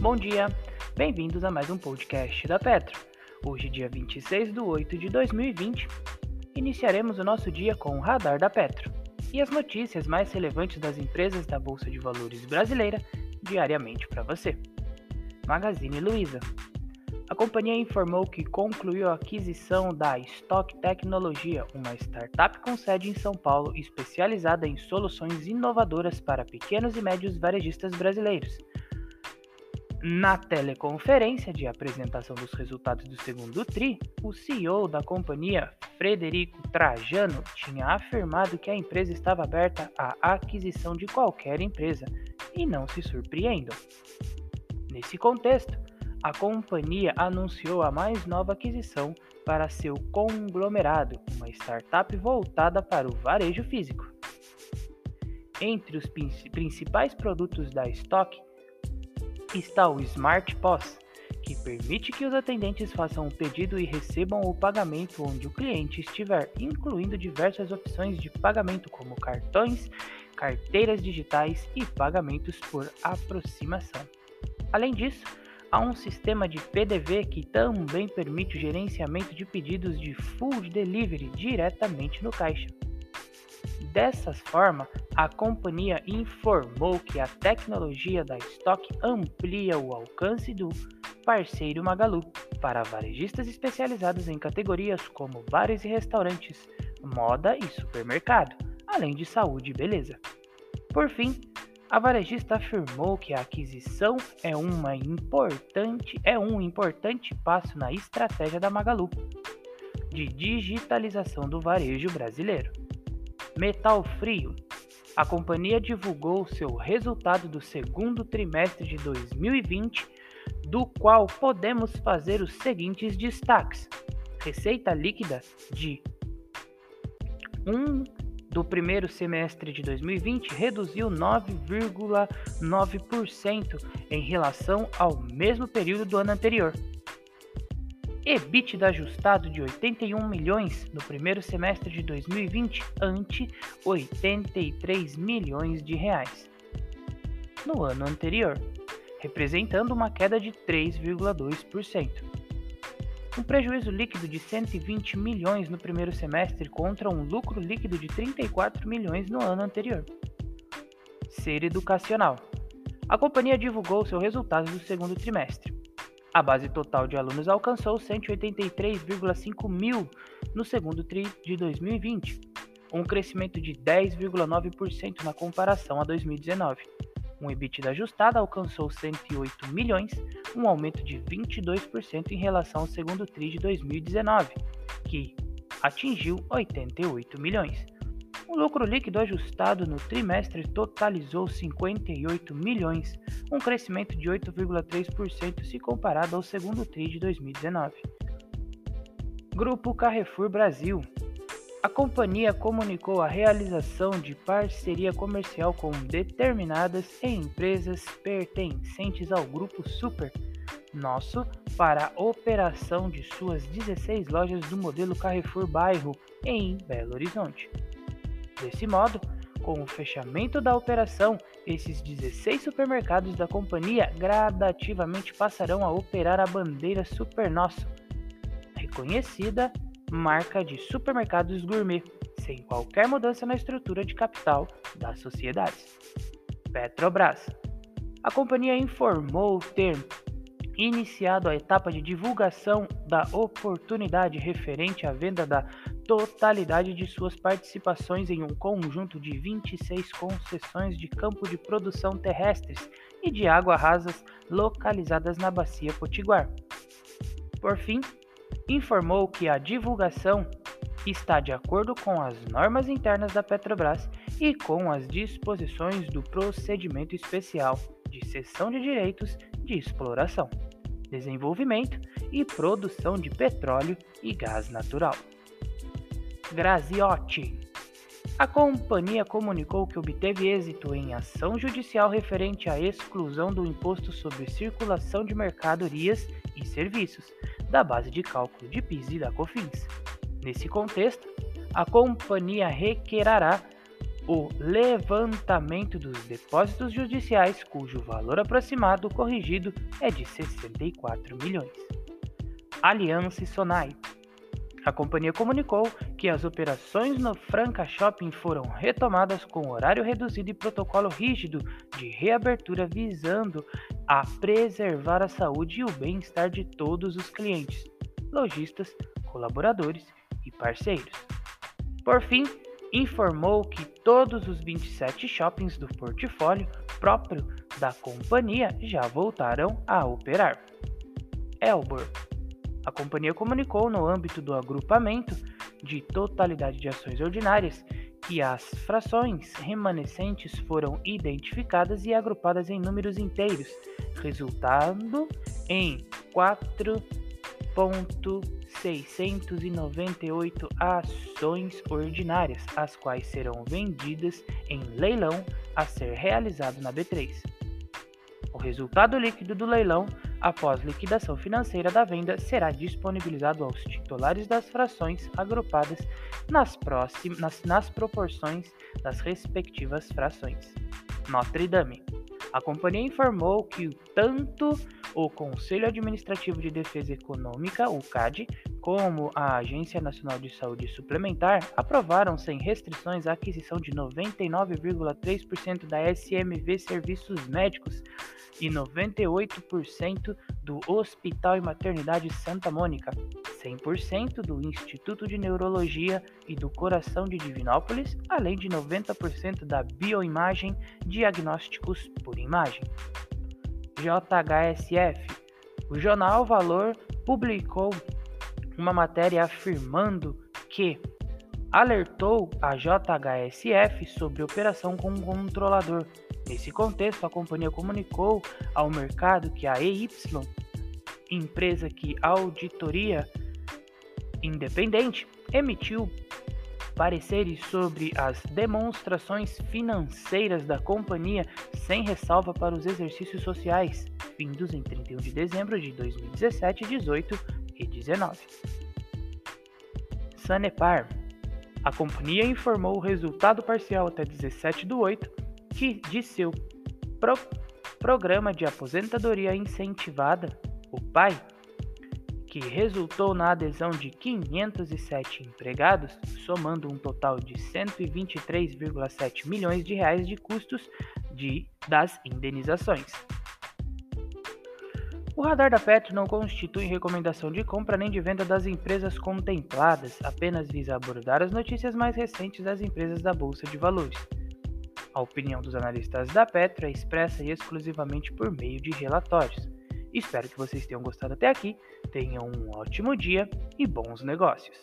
Bom dia, bem-vindos a mais um podcast da Petro. Hoje, dia 26 de 8 de 2020, iniciaremos o nosso dia com o Radar da Petro e as notícias mais relevantes das empresas da Bolsa de Valores brasileira diariamente para você. Magazine Luiza. A companhia informou que concluiu a aquisição da Stock Tecnologia, uma startup com sede em São Paulo especializada em soluções inovadoras para pequenos e médios varejistas brasileiros na teleconferência de apresentação dos resultados do segundo TRI, o CEO da companhia, Frederico Trajano, tinha afirmado que a empresa estava aberta à aquisição de qualquer empresa e não se surpreendam. Nesse contexto, a companhia anunciou a mais nova aquisição para seu conglomerado, uma startup voltada para o varejo físico. Entre os principais produtos da Stock está o Smart POS, que permite que os atendentes façam o pedido e recebam o pagamento onde o cliente estiver, incluindo diversas opções de pagamento como cartões, carteiras digitais e pagamentos por aproximação. Além disso, há um sistema de PDV que também permite o gerenciamento de pedidos de full delivery diretamente no caixa. Dessa forma, a companhia informou que a tecnologia da Stock amplia o alcance do parceiro Magalu para varejistas especializados em categorias como bares e restaurantes, moda e supermercado, além de saúde e beleza. Por fim, a varejista afirmou que a aquisição é, uma importante, é um importante passo na estratégia da Magalu de digitalização do varejo brasileiro. Metal Frio. A companhia divulgou seu resultado do segundo trimestre de 2020, do qual podemos fazer os seguintes destaques: receita líquida de 1 do primeiro semestre de 2020 reduziu 9,9% em relação ao mesmo período do ano anterior. EBITDA ajustado de 81 milhões no primeiro semestre de 2020 ante 83 milhões de reais no ano anterior, representando uma queda de 3,2%. Um prejuízo líquido de 120 milhões no primeiro semestre contra um lucro líquido de 34 milhões no ano anterior. Ser educacional. A companhia divulgou seu resultado do segundo trimestre. A base total de alunos alcançou 183,5 mil no segundo TRI de 2020, um crescimento de 10,9% na comparação a 2019. Um EBITDA ajustado alcançou 108 milhões, um aumento de 22% em relação ao segundo TRI de 2019, que atingiu 88 milhões. O lucro líquido ajustado no trimestre totalizou 58 milhões, um crescimento de 8,3% se comparado ao segundo TRI de 2019. Grupo Carrefour Brasil. A companhia comunicou a realização de parceria comercial com determinadas empresas pertencentes ao Grupo Super Nosso para a operação de suas 16 lojas do modelo Carrefour Bairro em Belo Horizonte. Desse modo, com o fechamento da operação, esses 16 supermercados da companhia gradativamente passarão a operar a bandeira Super Nosso, reconhecida marca de supermercados gourmet, sem qualquer mudança na estrutura de capital das sociedades. Petrobras. A companhia informou ter iniciado a etapa de divulgação da oportunidade referente à venda da totalidade de suas participações em um conjunto de 26 concessões de campo de produção terrestres e de água rasas localizadas na Bacia Potiguar. Por fim, informou que a divulgação está de acordo com as normas internas da Petrobras e com as disposições do procedimento especial de cessão de direitos de exploração, desenvolvimento e produção de petróleo e gás natural. Graziotti. A companhia comunicou que obteve êxito em ação judicial referente à exclusão do imposto sobre circulação de mercadorias e serviços da base de cálculo de PIS e da COFINS. Nesse contexto, a companhia requerará o levantamento dos depósitos judiciais, cujo valor aproximado corrigido é de 64 milhões. Aliança e Sonai. A companhia comunicou que as operações no Franca Shopping foram retomadas com horário reduzido e protocolo rígido de reabertura visando a preservar a saúde e o bem-estar de todos os clientes, lojistas, colaboradores e parceiros. Por fim, informou que todos os 27 shoppings do portfólio próprio da companhia já voltaram a operar. Elbor a companhia comunicou, no âmbito do agrupamento de totalidade de ações ordinárias, que as frações remanescentes foram identificadas e agrupadas em números inteiros, resultando em 4.698 ações ordinárias, as quais serão vendidas em leilão a ser realizado na B3. O resultado líquido do leilão após liquidação financeira da venda, será disponibilizado aos titulares das frações agrupadas nas, próximas, nas, nas proporções das respectivas frações. Notre Dame. A companhia informou que tanto o Conselho Administrativo de Defesa Econômica, o CAD, como a Agência Nacional de Saúde Suplementar aprovaram sem restrições a aquisição de 99,3% da SMV Serviços Médicos e 98% do Hospital e Maternidade Santa Mônica, 100% do Instituto de Neurologia e do Coração de Divinópolis, além de 90% da bioimagem diagnósticos por imagem. JHSF. O jornal Valor publicou uma matéria afirmando que alertou a JHSF sobre operação com um controlador. Nesse contexto, a companhia comunicou ao mercado que a EY, empresa que auditoria independente, emitiu pareceres sobre as demonstrações financeiras da companhia sem ressalva para os exercícios sociais, vindos em 31 de dezembro de 2017, 18 e 19. Sanepar. A companhia informou o resultado parcial até 17 do 8 que de seu pro programa de aposentadoria incentivada, o PAI, que resultou na adesão de 507 empregados, somando um total de 123,7 milhões de reais de custos de, das indenizações. O radar da Petro não constitui recomendação de compra nem de venda das empresas contempladas, apenas visa abordar as notícias mais recentes das empresas da Bolsa de Valores. A opinião dos analistas da Petro é expressa exclusivamente por meio de relatórios. Espero que vocês tenham gostado até aqui, tenham um ótimo dia e bons negócios.